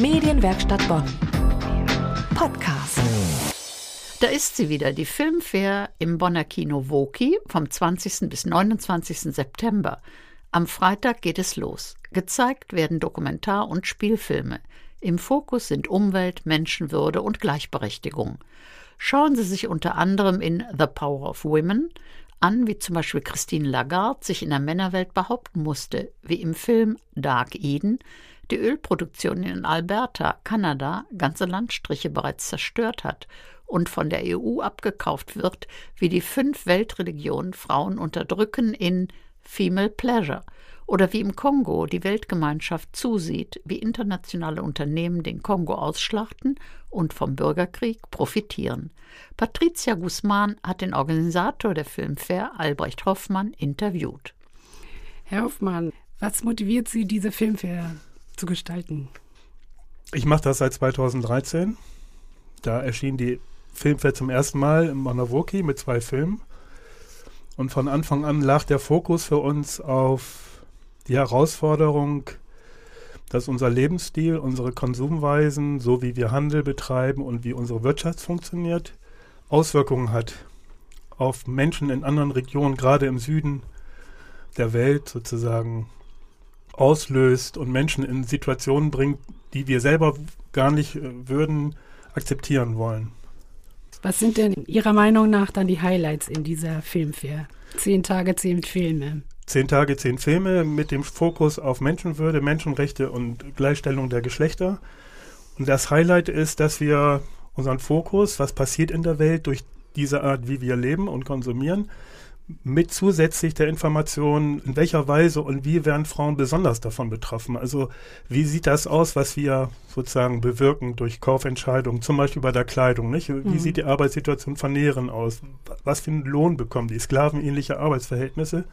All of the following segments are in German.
Medienwerkstatt Bonn. Podcast. Da ist sie wieder, die Filmfair im Bonner Kino Woki vom 20. bis 29. September. Am Freitag geht es los. Gezeigt werden Dokumentar- und Spielfilme. Im Fokus sind Umwelt, Menschenwürde und Gleichberechtigung. Schauen Sie sich unter anderem in The Power of Women an, wie zum Beispiel Christine Lagarde sich in der Männerwelt behaupten musste, wie im Film Dark Eden die Ölproduktion in Alberta, Kanada, ganze Landstriche bereits zerstört hat und von der EU abgekauft wird, wie die fünf Weltreligionen Frauen unterdrücken in Female Pleasure oder wie im Kongo die Weltgemeinschaft zusieht, wie internationale Unternehmen den Kongo ausschlachten und vom Bürgerkrieg profitieren. Patricia Guzman hat den Organisator der Filmfair, Albrecht Hoffmann, interviewt. Herr Hoffmann, was motiviert Sie, diese Filmfair zu gestalten? Ich mache das seit 2013. Da erschien die Filmfair zum ersten Mal im Manawoki mit zwei Filmen. Und von Anfang an lag der Fokus für uns auf die Herausforderung, dass unser Lebensstil, unsere Konsumweisen, so wie wir Handel betreiben und wie unsere Wirtschaft funktioniert, Auswirkungen hat auf Menschen in anderen Regionen, gerade im Süden der Welt sozusagen auslöst und Menschen in Situationen bringt, die wir selber gar nicht äh, würden akzeptieren wollen. Was sind denn Ihrer Meinung nach dann die Highlights in dieser Filmfair? Zehn Tage, zehn Filme. Zehn Tage, zehn Filme mit dem Fokus auf Menschenwürde, Menschenrechte und Gleichstellung der Geschlechter. Und das Highlight ist, dass wir unseren Fokus, was passiert in der Welt durch diese Art, wie wir leben und konsumieren, mit zusätzlich der Information, in welcher Weise und wie werden Frauen besonders davon betroffen. Also wie sieht das aus, was wir sozusagen bewirken durch Kaufentscheidungen, zum Beispiel bei der Kleidung. Nicht? Wie mhm. sieht die Arbeitssituation von Näheren aus? Was für einen Lohn bekommen die? Sklavenähnliche Arbeitsverhältnisse.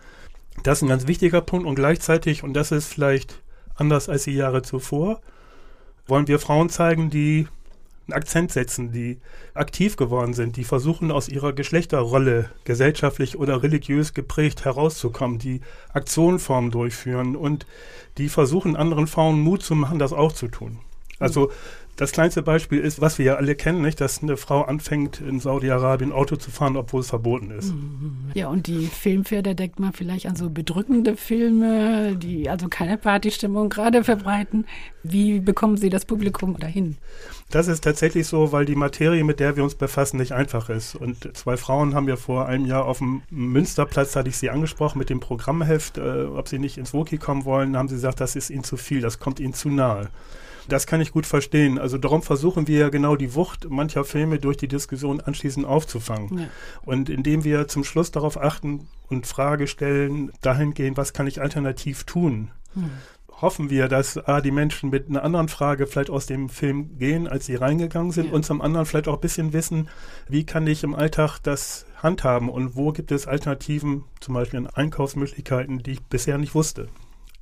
Das ist ein ganz wichtiger Punkt und gleichzeitig, und das ist vielleicht anders als die Jahre zuvor, wollen wir Frauen zeigen, die einen Akzent setzen, die aktiv geworden sind, die versuchen aus ihrer Geschlechterrolle gesellschaftlich oder religiös geprägt herauszukommen, die Aktionformen durchführen und die versuchen anderen Frauen Mut zu machen, das auch zu tun. Also das kleinste Beispiel ist, was wir ja alle kennen, nicht, dass eine Frau anfängt, in Saudi-Arabien Auto zu fahren, obwohl es verboten ist. Ja, und die Filmfair, da denkt man vielleicht an so bedrückende Filme, die also keine Partystimmung gerade verbreiten. Wie bekommen Sie das Publikum dahin? Das ist tatsächlich so, weil die Materie, mit der wir uns befassen, nicht einfach ist. Und zwei Frauen haben wir vor einem Jahr auf dem Münsterplatz, hatte ich sie angesprochen, mit dem Programmheft, äh, ob sie nicht ins Woki kommen wollen, haben sie gesagt, das ist ihnen zu viel, das kommt ihnen zu nahe. Das kann ich gut verstehen. Also darum versuchen wir ja genau die Wucht mancher Filme durch die Diskussion anschließend aufzufangen. Ja. Und indem wir zum Schluss darauf achten und Frage stellen, dahingehend, was kann ich alternativ tun? Hm hoffen wir, dass A, die Menschen mit einer anderen Frage vielleicht aus dem Film gehen, als sie reingegangen sind, ja. und zum anderen vielleicht auch ein bisschen wissen, wie kann ich im Alltag das handhaben und wo gibt es Alternativen, zum Beispiel an Einkaufsmöglichkeiten, die ich bisher nicht wusste.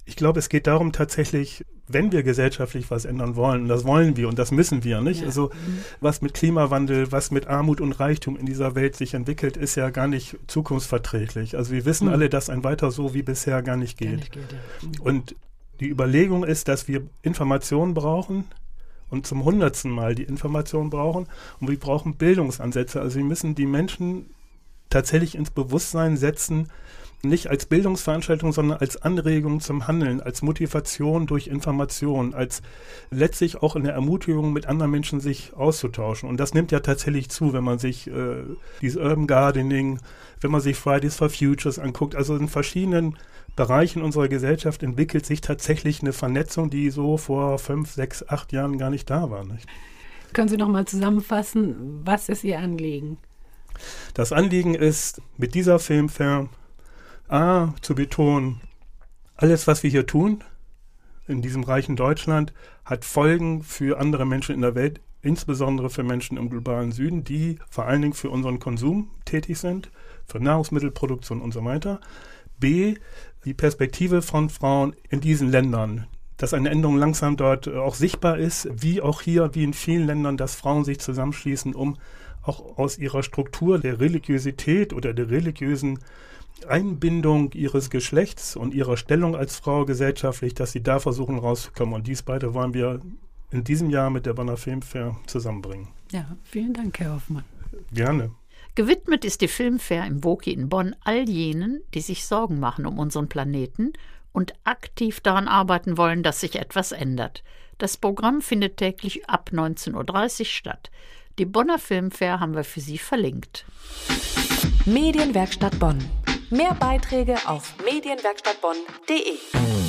Ich glaube, es geht darum tatsächlich, wenn wir gesellschaftlich was ändern wollen, und das wollen wir und das müssen wir, nicht? Ja. Also mhm. was mit Klimawandel, was mit Armut und Reichtum in dieser Welt sich entwickelt, ist ja gar nicht zukunftsverträglich. Also wir wissen mhm. alle, dass ein weiter so wie bisher gar nicht geht. Gar nicht geht ja. mhm. Und die Überlegung ist, dass wir Informationen brauchen und zum hundertsten Mal die Informationen brauchen und wir brauchen Bildungsansätze. Also wir müssen die Menschen tatsächlich ins Bewusstsein setzen, nicht als Bildungsveranstaltung, sondern als Anregung zum Handeln, als Motivation durch Information, als letztlich auch in der Ermutigung, mit anderen Menschen sich auszutauschen. Und das nimmt ja tatsächlich zu, wenn man sich äh, dieses Urban Gardening, wenn man sich Fridays for Futures anguckt. Also in verschiedenen Bereichen unserer Gesellschaft entwickelt sich tatsächlich eine Vernetzung, die so vor fünf, sechs, acht Jahren gar nicht da war. Nicht? Können Sie noch mal zusammenfassen, was ist Ihr Anliegen? Das Anliegen ist, mit dieser Filmfilm A, zu betonen, alles, was wir hier tun, in diesem reichen Deutschland, hat Folgen für andere Menschen in der Welt, insbesondere für Menschen im globalen Süden, die vor allen Dingen für unseren Konsum tätig sind, für Nahrungsmittelproduktion und so weiter. B, die Perspektive von Frauen in diesen Ländern, dass eine Änderung langsam dort auch sichtbar ist, wie auch hier, wie in vielen Ländern, dass Frauen sich zusammenschließen, um auch aus ihrer Struktur der Religiosität oder der religiösen Einbindung ihres Geschlechts und ihrer Stellung als Frau gesellschaftlich, dass sie da versuchen rauszukommen. Und dies beide wollen wir in diesem Jahr mit der Bonner Filmfair zusammenbringen. Ja, vielen Dank, Herr Hoffmann. Gerne. Gewidmet ist die Filmfair im Woki in Bonn all jenen, die sich Sorgen machen um unseren Planeten und aktiv daran arbeiten wollen, dass sich etwas ändert. Das Programm findet täglich ab 19.30 Uhr statt. Die Bonner Filmfair haben wir für Sie verlinkt. Medienwerkstatt Bonn. Mehr Beiträge auf medienwerkstattbonn.de.